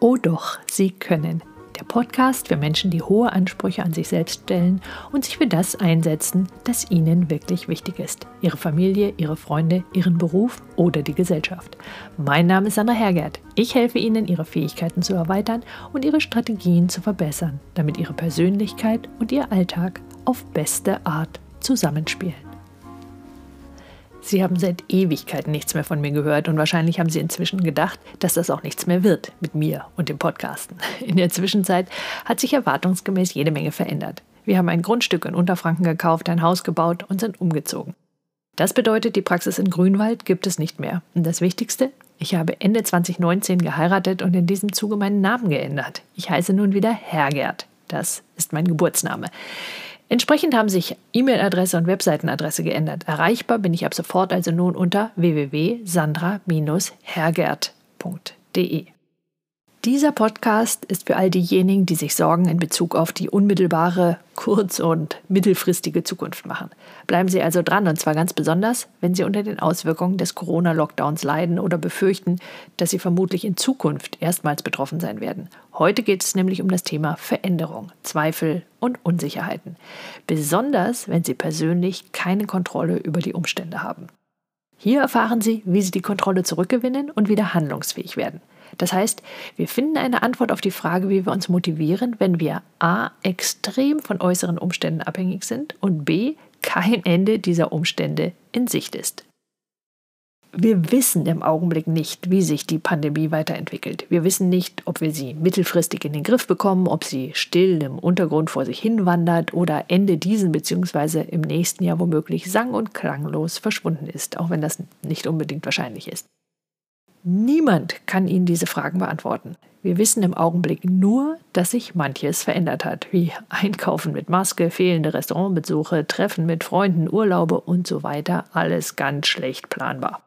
Oh doch, Sie können. Der Podcast für Menschen, die hohe Ansprüche an sich selbst stellen und sich für das einsetzen, das ihnen wirklich wichtig ist. Ihre Familie, ihre Freunde, ihren Beruf oder die Gesellschaft. Mein Name ist Sandra Hergert. Ich helfe Ihnen, Ihre Fähigkeiten zu erweitern und Ihre Strategien zu verbessern, damit Ihre Persönlichkeit und Ihr Alltag auf beste Art zusammenspielen. Sie haben seit Ewigkeiten nichts mehr von mir gehört und wahrscheinlich haben Sie inzwischen gedacht, dass das auch nichts mehr wird mit mir und dem Podcasten. In der Zwischenzeit hat sich erwartungsgemäß jede Menge verändert. Wir haben ein Grundstück in Unterfranken gekauft, ein Haus gebaut und sind umgezogen. Das bedeutet, die Praxis in Grünwald gibt es nicht mehr. Und das Wichtigste, ich habe Ende 2019 geheiratet und in diesem Zuge meinen Namen geändert. Ich heiße nun wieder Hergert. Das ist mein Geburtsname. Entsprechend haben sich E-Mail-Adresse und Webseitenadresse geändert. Erreichbar bin ich ab sofort also nun unter www.sandra-hergert.de. Dieser Podcast ist für all diejenigen, die sich Sorgen in Bezug auf die unmittelbare, kurz- und mittelfristige Zukunft machen. Bleiben Sie also dran, und zwar ganz besonders, wenn Sie unter den Auswirkungen des Corona-Lockdowns leiden oder befürchten, dass Sie vermutlich in Zukunft erstmals betroffen sein werden. Heute geht es nämlich um das Thema Veränderung, Zweifel und Unsicherheiten. Besonders, wenn Sie persönlich keine Kontrolle über die Umstände haben. Hier erfahren Sie, wie Sie die Kontrolle zurückgewinnen und wieder handlungsfähig werden. Das heißt, wir finden eine Antwort auf die Frage, wie wir uns motivieren, wenn wir a. extrem von äußeren Umständen abhängig sind und b. kein Ende dieser Umstände in Sicht ist. Wir wissen im Augenblick nicht, wie sich die Pandemie weiterentwickelt. Wir wissen nicht, ob wir sie mittelfristig in den Griff bekommen, ob sie still im Untergrund vor sich hinwandert oder Ende diesen bzw. im nächsten Jahr womöglich sang- und klanglos verschwunden ist, auch wenn das nicht unbedingt wahrscheinlich ist. Niemand kann Ihnen diese Fragen beantworten. Wir wissen im Augenblick nur, dass sich manches verändert hat, wie Einkaufen mit Maske, fehlende Restaurantbesuche, Treffen mit Freunden, Urlaube und so weiter, alles ganz schlecht planbar.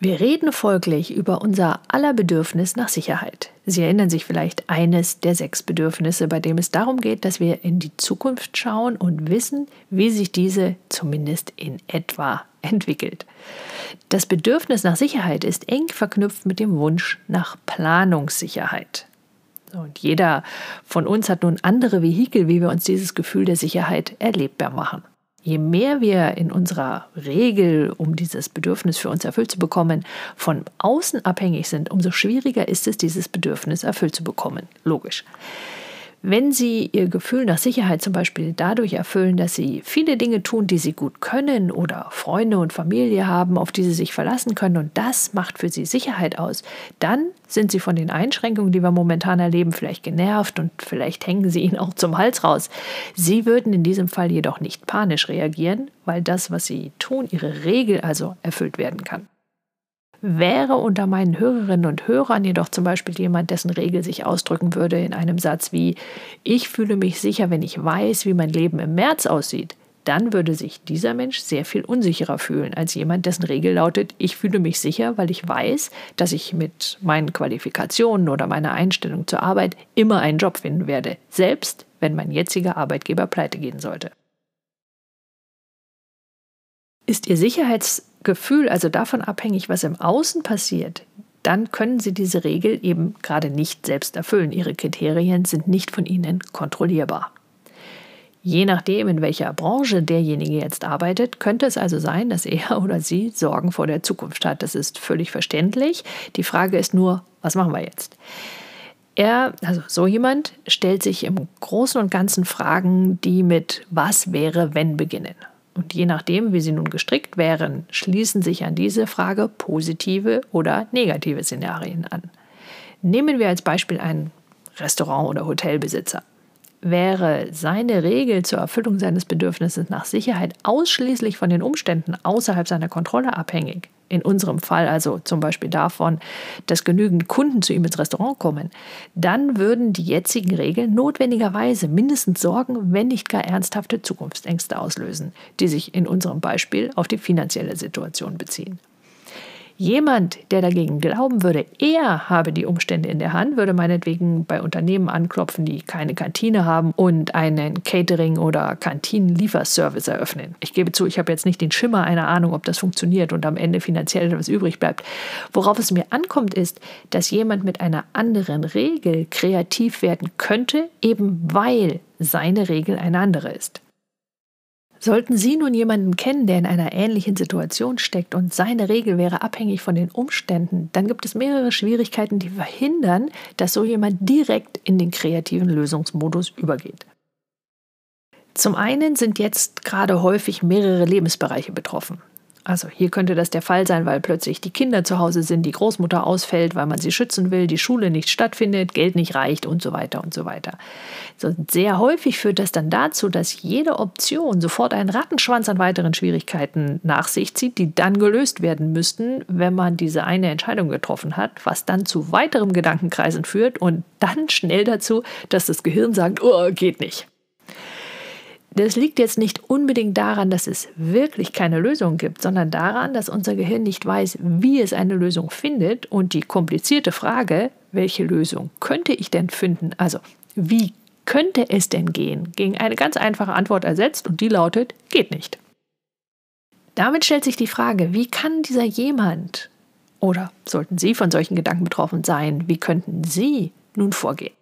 Wir reden folglich über unser aller Bedürfnis nach Sicherheit. Sie erinnern sich vielleicht eines der sechs Bedürfnisse, bei dem es darum geht, dass wir in die Zukunft schauen und wissen, wie sich diese zumindest in etwa entwickelt. Das Bedürfnis nach Sicherheit ist eng verknüpft mit dem Wunsch nach Planungssicherheit. Und jeder von uns hat nun andere Vehikel, wie wir uns dieses Gefühl der Sicherheit erlebbar machen. Je mehr wir in unserer Regel, um dieses Bedürfnis für uns erfüllt zu bekommen, von außen abhängig sind, umso schwieriger ist es, dieses Bedürfnis erfüllt zu bekommen. Logisch. Wenn Sie Ihr Gefühl nach Sicherheit zum Beispiel dadurch erfüllen, dass Sie viele Dinge tun, die Sie gut können oder Freunde und Familie haben, auf die Sie sich verlassen können und das macht für Sie Sicherheit aus, dann sind Sie von den Einschränkungen, die wir momentan erleben, vielleicht genervt und vielleicht hängen Sie ihnen auch zum Hals raus. Sie würden in diesem Fall jedoch nicht panisch reagieren, weil das, was Sie tun, Ihre Regel also erfüllt werden kann. Wäre unter meinen Hörerinnen und Hörern jedoch zum Beispiel jemand, dessen Regel sich ausdrücken würde in einem Satz wie Ich fühle mich sicher, wenn ich weiß, wie mein Leben im März aussieht, dann würde sich dieser Mensch sehr viel unsicherer fühlen als jemand, dessen Regel lautet, ich fühle mich sicher, weil ich weiß, dass ich mit meinen Qualifikationen oder meiner Einstellung zur Arbeit immer einen Job finden werde, selbst wenn mein jetziger Arbeitgeber pleite gehen sollte. Ist Ihr Sicherheitsgefühl also davon abhängig, was im Außen passiert, dann können Sie diese Regel eben gerade nicht selbst erfüllen. Ihre Kriterien sind nicht von Ihnen kontrollierbar. Je nachdem, in welcher Branche derjenige jetzt arbeitet, könnte es also sein, dass er oder sie Sorgen vor der Zukunft hat. Das ist völlig verständlich. Die Frage ist nur, was machen wir jetzt? Er, also so jemand, stellt sich im Großen und Ganzen Fragen, die mit Was wäre, wenn beginnen. Und je nachdem, wie sie nun gestrickt wären, schließen sich an diese Frage positive oder negative Szenarien an. Nehmen wir als Beispiel einen Restaurant- oder Hotelbesitzer. Wäre seine Regel zur Erfüllung seines Bedürfnisses nach Sicherheit ausschließlich von den Umständen außerhalb seiner Kontrolle abhängig, in unserem Fall also zum Beispiel davon, dass genügend Kunden zu ihm ins Restaurant kommen, dann würden die jetzigen Regeln notwendigerweise mindestens Sorgen, wenn nicht gar ernsthafte Zukunftsängste auslösen, die sich in unserem Beispiel auf die finanzielle Situation beziehen. Jemand, der dagegen glauben würde, er habe die Umstände in der Hand, würde meinetwegen bei Unternehmen anklopfen, die keine Kantine haben und einen Catering- oder Kantinenlieferservice eröffnen. Ich gebe zu, ich habe jetzt nicht den Schimmer einer Ahnung, ob das funktioniert und am Ende finanziell etwas übrig bleibt. Worauf es mir ankommt, ist, dass jemand mit einer anderen Regel kreativ werden könnte, eben weil seine Regel eine andere ist. Sollten Sie nun jemanden kennen, der in einer ähnlichen Situation steckt und seine Regel wäre abhängig von den Umständen, dann gibt es mehrere Schwierigkeiten, die verhindern, dass so jemand direkt in den kreativen Lösungsmodus übergeht. Zum einen sind jetzt gerade häufig mehrere Lebensbereiche betroffen. Also hier könnte das der Fall sein, weil plötzlich die Kinder zu Hause sind, die Großmutter ausfällt, weil man sie schützen will, die Schule nicht stattfindet, Geld nicht reicht und so weiter und so weiter. So, sehr häufig führt das dann dazu, dass jede Option sofort einen Rattenschwanz an weiteren Schwierigkeiten nach sich zieht, die dann gelöst werden müssten, wenn man diese eine Entscheidung getroffen hat, was dann zu weiterem Gedankenkreisen führt und dann schnell dazu, dass das Gehirn sagt, oh, geht nicht. Das liegt jetzt nicht unbedingt daran, dass es wirklich keine Lösung gibt, sondern daran, dass unser Gehirn nicht weiß, wie es eine Lösung findet und die komplizierte Frage, welche Lösung könnte ich denn finden, also wie könnte es denn gehen, gegen eine ganz einfache Antwort ersetzt und die lautet, geht nicht. Damit stellt sich die Frage, wie kann dieser jemand oder sollten Sie von solchen Gedanken betroffen sein, wie könnten Sie nun vorgehen?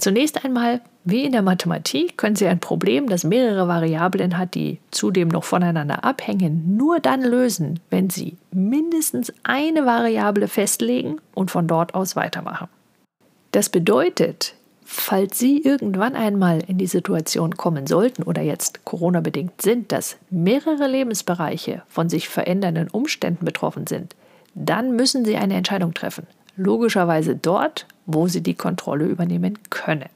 Zunächst einmal, wie in der Mathematik, können Sie ein Problem, das mehrere Variablen hat, die zudem noch voneinander abhängen, nur dann lösen, wenn Sie mindestens eine Variable festlegen und von dort aus weitermachen. Das bedeutet, falls Sie irgendwann einmal in die Situation kommen sollten oder jetzt Corona-bedingt sind, dass mehrere Lebensbereiche von sich verändernden Umständen betroffen sind, dann müssen Sie eine Entscheidung treffen. Logischerweise dort, wo sie die Kontrolle übernehmen können.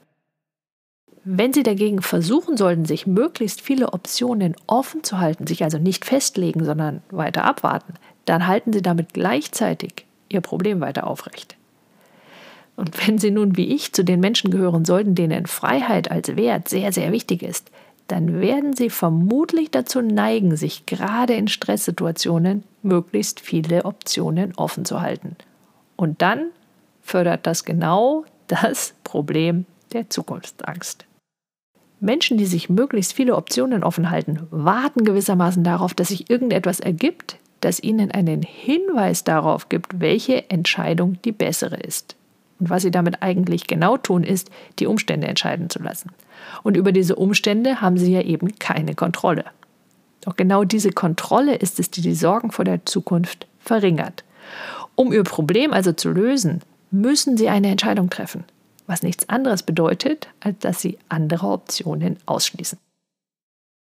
Wenn Sie dagegen versuchen sollten, sich möglichst viele Optionen offen zu halten, sich also nicht festlegen, sondern weiter abwarten, dann halten Sie damit gleichzeitig Ihr Problem weiter aufrecht. Und wenn Sie nun wie ich zu den Menschen gehören sollten, denen Freiheit als Wert sehr, sehr wichtig ist, dann werden Sie vermutlich dazu neigen, sich gerade in Stresssituationen möglichst viele Optionen offen zu halten. Und dann fördert das genau das Problem der Zukunftsangst. Menschen, die sich möglichst viele Optionen offen halten, warten gewissermaßen darauf, dass sich irgendetwas ergibt, das ihnen einen Hinweis darauf gibt, welche Entscheidung die bessere ist. Und was sie damit eigentlich genau tun, ist, die Umstände entscheiden zu lassen. Und über diese Umstände haben sie ja eben keine Kontrolle. Doch genau diese Kontrolle ist es, die die Sorgen vor der Zukunft verringert. Um ihr Problem also zu lösen, müssen sie eine Entscheidung treffen, was nichts anderes bedeutet, als dass sie andere Optionen ausschließen.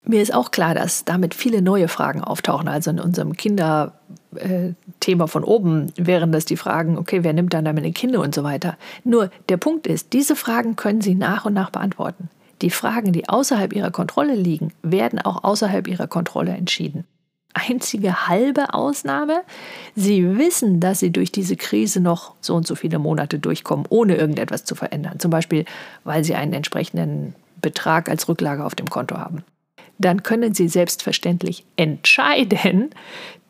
Mir ist auch klar, dass damit viele neue Fragen auftauchen. Also in unserem Kinderthema äh, von oben wären das die Fragen, okay, wer nimmt dann meine Kinder und so weiter. Nur der Punkt ist, diese Fragen können Sie nach und nach beantworten. Die Fragen, die außerhalb Ihrer Kontrolle liegen, werden auch außerhalb Ihrer Kontrolle entschieden einzige halbe Ausnahme. Sie wissen, dass sie durch diese Krise noch so und so viele Monate durchkommen, ohne irgendetwas zu verändern. Zum Beispiel, weil sie einen entsprechenden Betrag als Rücklage auf dem Konto haben. Dann können sie selbstverständlich entscheiden,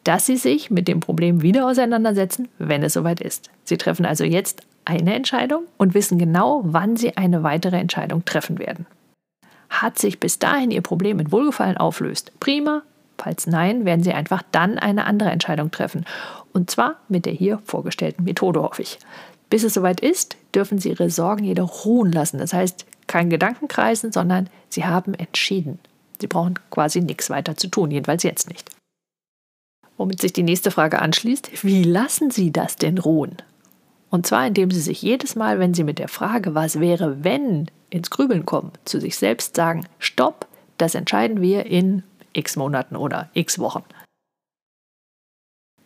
dass sie sich mit dem Problem wieder auseinandersetzen, wenn es soweit ist. Sie treffen also jetzt eine Entscheidung und wissen genau, wann sie eine weitere Entscheidung treffen werden. Hat sich bis dahin ihr Problem mit Wohlgefallen auflöst, prima, Falls nein, werden Sie einfach dann eine andere Entscheidung treffen. Und zwar mit der hier vorgestellten Methode, hoffe ich. Bis es soweit ist, dürfen Sie Ihre Sorgen jedoch ruhen lassen. Das heißt, kein Gedankenkreisen, sondern Sie haben entschieden. Sie brauchen quasi nichts weiter zu tun, jedenfalls jetzt nicht. Womit sich die nächste Frage anschließt, wie lassen Sie das denn ruhen? Und zwar indem Sie sich jedes Mal, wenn Sie mit der Frage, was wäre, wenn, ins Grübeln kommen, zu sich selbst sagen, stopp, das entscheiden wir in x Monaten oder x Wochen.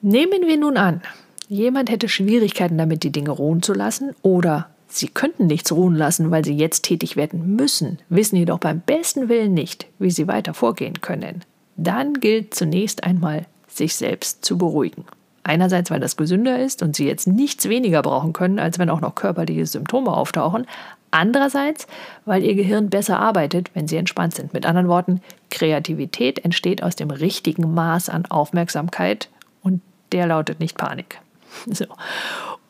Nehmen wir nun an, jemand hätte Schwierigkeiten damit, die Dinge ruhen zu lassen oder sie könnten nichts ruhen lassen, weil sie jetzt tätig werden müssen, wissen jedoch beim besten Willen nicht, wie sie weiter vorgehen können. Dann gilt zunächst einmal, sich selbst zu beruhigen. Einerseits, weil das gesünder ist und sie jetzt nichts weniger brauchen können, als wenn auch noch körperliche Symptome auftauchen. Andererseits, weil ihr Gehirn besser arbeitet, wenn sie entspannt sind. Mit anderen Worten, Kreativität entsteht aus dem richtigen Maß an Aufmerksamkeit und der lautet nicht Panik. So.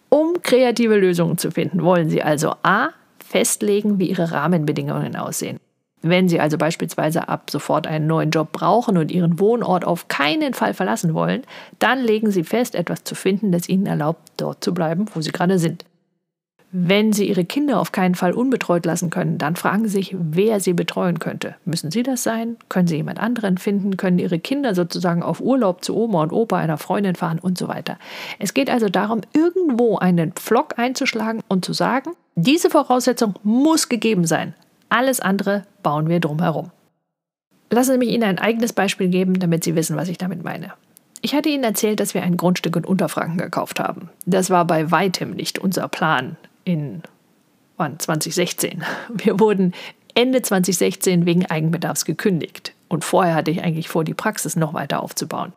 Um kreative Lösungen zu finden, wollen Sie also A. festlegen, wie Ihre Rahmenbedingungen aussehen. Wenn Sie also beispielsweise ab sofort einen neuen Job brauchen und Ihren Wohnort auf keinen Fall verlassen wollen, dann legen Sie fest, etwas zu finden, das Ihnen erlaubt, dort zu bleiben, wo Sie gerade sind. Wenn Sie Ihre Kinder auf keinen Fall unbetreut lassen können, dann fragen Sie sich, wer Sie betreuen könnte. Müssen Sie das sein? Können Sie jemand anderen finden? Können Ihre Kinder sozusagen auf Urlaub zu Oma und Opa einer Freundin fahren und so weiter? Es geht also darum, irgendwo einen Pflock einzuschlagen und zu sagen, diese Voraussetzung muss gegeben sein. Alles andere bauen wir drumherum. Lassen Sie mich Ihnen ein eigenes Beispiel geben, damit Sie wissen, was ich damit meine. Ich hatte Ihnen erzählt, dass wir ein Grundstück in Unterfranken gekauft haben. Das war bei weitem nicht unser Plan in wann, 2016. Wir wurden Ende 2016 wegen Eigenbedarfs gekündigt. Und vorher hatte ich eigentlich vor, die Praxis noch weiter aufzubauen.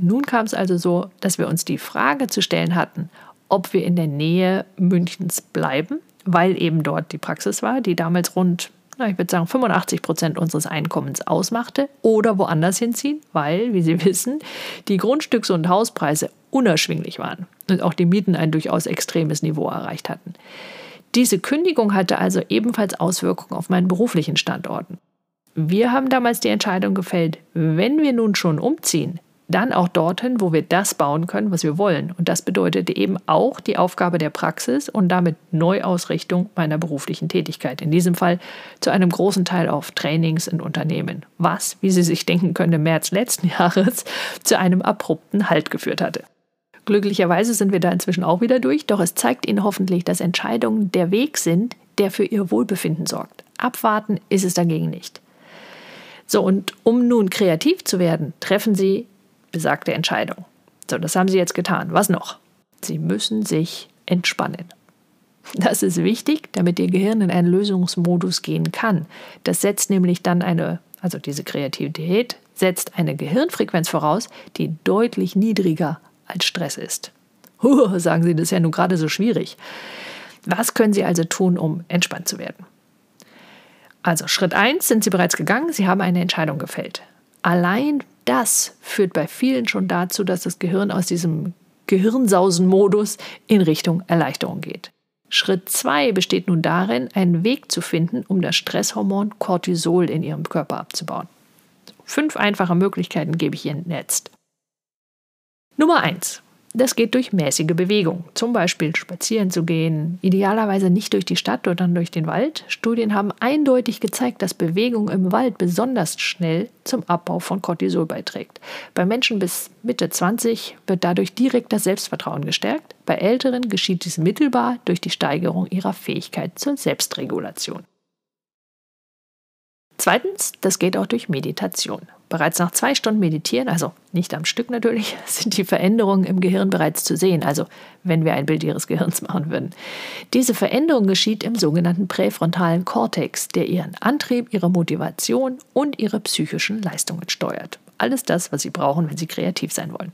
Nun kam es also so, dass wir uns die Frage zu stellen hatten, ob wir in der Nähe Münchens bleiben weil eben dort die Praxis war, die damals rund, na, ich würde sagen, 85 Prozent unseres Einkommens ausmachte, oder woanders hinziehen, weil, wie Sie wissen, die Grundstücks- und Hauspreise unerschwinglich waren und auch die Mieten ein durchaus extremes Niveau erreicht hatten. Diese Kündigung hatte also ebenfalls Auswirkungen auf meinen beruflichen Standorten. Wir haben damals die Entscheidung gefällt, wenn wir nun schon umziehen, dann auch dorthin, wo wir das bauen können, was wir wollen. Und das bedeutete eben auch die Aufgabe der Praxis und damit Neuausrichtung meiner beruflichen Tätigkeit. In diesem Fall zu einem großen Teil auf Trainings in Unternehmen, was, wie Sie sich denken können, im März letzten Jahres zu einem abrupten Halt geführt hatte. Glücklicherweise sind wir da inzwischen auch wieder durch, doch es zeigt Ihnen hoffentlich, dass Entscheidungen der Weg sind, der für Ihr Wohlbefinden sorgt. Abwarten ist es dagegen nicht. So, und um nun kreativ zu werden, treffen Sie besagte Entscheidung. So, das haben Sie jetzt getan. Was noch? Sie müssen sich entspannen. Das ist wichtig, damit Ihr Gehirn in einen Lösungsmodus gehen kann. Das setzt nämlich dann eine, also diese Kreativität, setzt eine Gehirnfrequenz voraus, die deutlich niedriger als Stress ist. Huh, sagen Sie, das ist ja nun gerade so schwierig. Was können Sie also tun, um entspannt zu werden? Also Schritt 1 sind Sie bereits gegangen, Sie haben eine Entscheidung gefällt. Allein das führt bei vielen schon dazu, dass das Gehirn aus diesem Gehirnsausen-Modus in Richtung Erleichterung geht. Schritt 2 besteht nun darin, einen Weg zu finden, um das Stresshormon Cortisol in ihrem Körper abzubauen. Fünf einfache Möglichkeiten gebe ich Ihnen jetzt. Nummer 1. Das geht durch mäßige Bewegung, zum Beispiel spazieren zu gehen, idealerweise nicht durch die Stadt oder dann durch den Wald. Studien haben eindeutig gezeigt, dass Bewegung im Wald besonders schnell zum Abbau von Cortisol beiträgt. Bei Menschen bis Mitte 20 wird dadurch direkt das Selbstvertrauen gestärkt. Bei Älteren geschieht dies mittelbar durch die Steigerung ihrer Fähigkeit zur Selbstregulation. Zweitens, das geht auch durch Meditation. Bereits nach zwei Stunden Meditieren, also nicht am Stück natürlich, sind die Veränderungen im Gehirn bereits zu sehen, also wenn wir ein Bild Ihres Gehirns machen würden. Diese Veränderung geschieht im sogenannten präfrontalen Kortex, der Ihren Antrieb, Ihre Motivation und Ihre psychischen Leistungen steuert. Alles das, was Sie brauchen, wenn Sie kreativ sein wollen.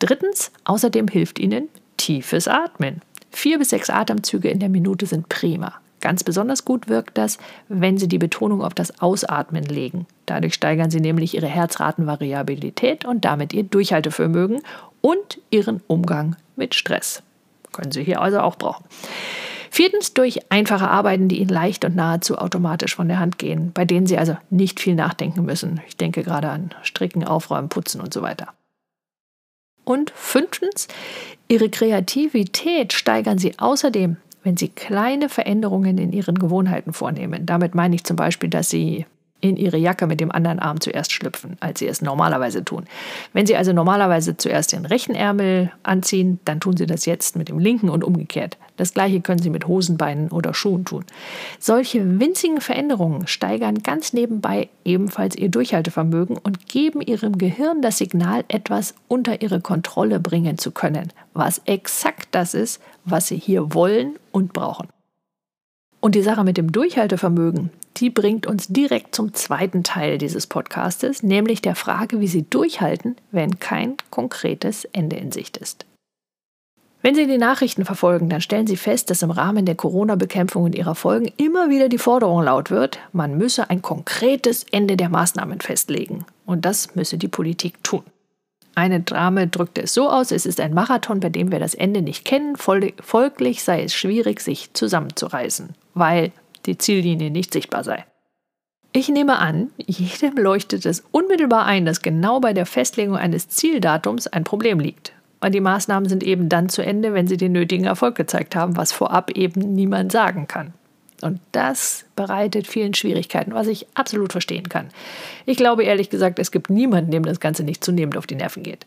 Drittens, außerdem hilft Ihnen tiefes Atmen. Vier bis sechs Atemzüge in der Minute sind prima. Ganz besonders gut wirkt das, wenn Sie die Betonung auf das Ausatmen legen. Dadurch steigern Sie nämlich Ihre Herzratenvariabilität und damit Ihr Durchhaltevermögen und Ihren Umgang mit Stress. Können Sie hier also auch brauchen. Viertens durch einfache Arbeiten, die Ihnen leicht und nahezu automatisch von der Hand gehen, bei denen Sie also nicht viel nachdenken müssen. Ich denke gerade an Stricken, Aufräumen, Putzen und so weiter. Und fünftens, Ihre Kreativität steigern Sie außerdem wenn Sie kleine Veränderungen in Ihren Gewohnheiten vornehmen. Damit meine ich zum Beispiel, dass Sie in ihre Jacke mit dem anderen Arm zuerst schlüpfen, als sie es normalerweise tun. Wenn sie also normalerweise zuerst den rechten Ärmel anziehen, dann tun sie das jetzt mit dem linken und umgekehrt. Das gleiche können sie mit Hosenbeinen oder Schuhen tun. Solche winzigen Veränderungen steigern ganz nebenbei ebenfalls ihr Durchhaltevermögen und geben ihrem Gehirn das Signal, etwas unter ihre Kontrolle bringen zu können, was exakt das ist, was sie hier wollen und brauchen. Und die Sache mit dem Durchhaltevermögen, die bringt uns direkt zum zweiten Teil dieses Podcastes, nämlich der Frage, wie Sie durchhalten, wenn kein konkretes Ende in Sicht ist. Wenn Sie die Nachrichten verfolgen, dann stellen Sie fest, dass im Rahmen der Corona-Bekämpfung und ihrer Folgen immer wieder die Forderung laut wird, man müsse ein konkretes Ende der Maßnahmen festlegen. Und das müsse die Politik tun. Eine Dame drückte es so aus, es ist ein Marathon, bei dem wir das Ende nicht kennen, folglich sei es schwierig, sich zusammenzureißen, weil die Ziellinie nicht sichtbar sei. Ich nehme an, jedem leuchtet es unmittelbar ein, dass genau bei der Festlegung eines Zieldatums ein Problem liegt. Und die Maßnahmen sind eben dann zu Ende, wenn sie den nötigen Erfolg gezeigt haben, was vorab eben niemand sagen kann. Und das bereitet vielen Schwierigkeiten, was ich absolut verstehen kann. Ich glaube ehrlich gesagt, es gibt niemanden, dem das Ganze nicht zunehmend auf die Nerven geht.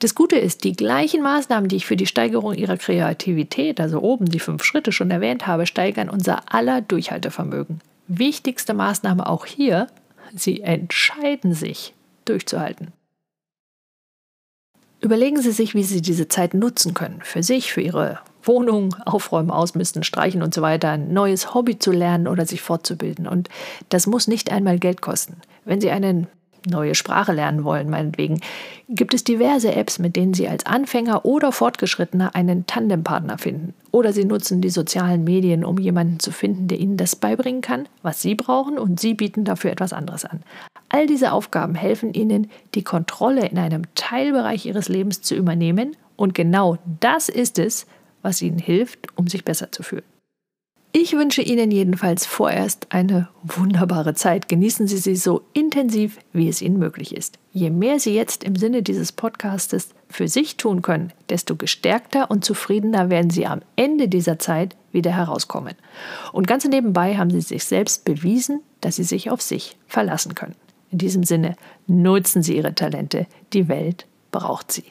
Das Gute ist, die gleichen Maßnahmen, die ich für die Steigerung ihrer Kreativität, also oben die fünf Schritte schon erwähnt habe, steigern unser aller Durchhaltevermögen. Wichtigste Maßnahme auch hier, sie entscheiden sich durchzuhalten. Überlegen Sie sich, wie Sie diese Zeit nutzen können. Für sich, für Ihre Wohnung aufräumen, ausmisten, streichen und so weiter, ein neues Hobby zu lernen oder sich fortzubilden. Und das muss nicht einmal Geld kosten. Wenn Sie eine neue Sprache lernen wollen, meinetwegen, gibt es diverse Apps, mit denen Sie als Anfänger oder Fortgeschrittener einen Tandempartner finden. Oder Sie nutzen die sozialen Medien, um jemanden zu finden, der Ihnen das beibringen kann, was Sie brauchen, und Sie bieten dafür etwas anderes an. All diese Aufgaben helfen Ihnen, die Kontrolle in einem Teilbereich Ihres Lebens zu übernehmen. Und genau das ist es, was Ihnen hilft, um sich besser zu fühlen. Ich wünsche Ihnen jedenfalls vorerst eine wunderbare Zeit. Genießen Sie sie so intensiv, wie es Ihnen möglich ist. Je mehr Sie jetzt im Sinne dieses Podcastes für sich tun können, desto gestärkter und zufriedener werden Sie am Ende dieser Zeit wieder herauskommen. Und ganz nebenbei haben Sie sich selbst bewiesen, dass Sie sich auf sich verlassen können. In diesem Sinne, nutzen Sie Ihre Talente. Die Welt braucht sie.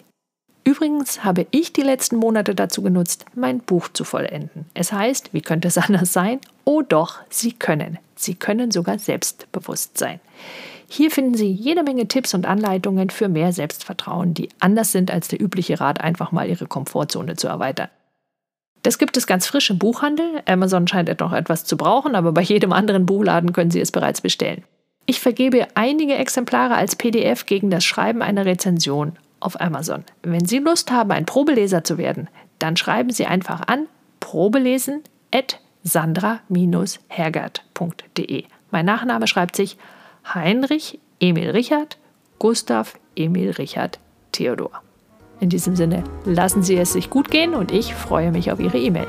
Übrigens habe ich die letzten Monate dazu genutzt, mein Buch zu vollenden. Es heißt, wie könnte es anders sein? Oh doch, Sie können. Sie können sogar selbstbewusst sein. Hier finden Sie jede Menge Tipps und Anleitungen für mehr Selbstvertrauen, die anders sind als der übliche Rat, einfach mal Ihre Komfortzone zu erweitern. Das gibt es ganz frisch im Buchhandel. Amazon scheint noch etwas zu brauchen, aber bei jedem anderen Buchladen können Sie es bereits bestellen. Ich vergebe einige Exemplare als PDF gegen das Schreiben einer Rezension auf Amazon. Wenn Sie Lust haben, ein Probeleser zu werden, dann schreiben Sie einfach an probelesen at sandra-hergert.de. Mein Nachname schreibt sich Heinrich Emil Richard Gustav Emil Richard Theodor. In diesem Sinne, lassen Sie es sich gut gehen und ich freue mich auf Ihre E-Mail.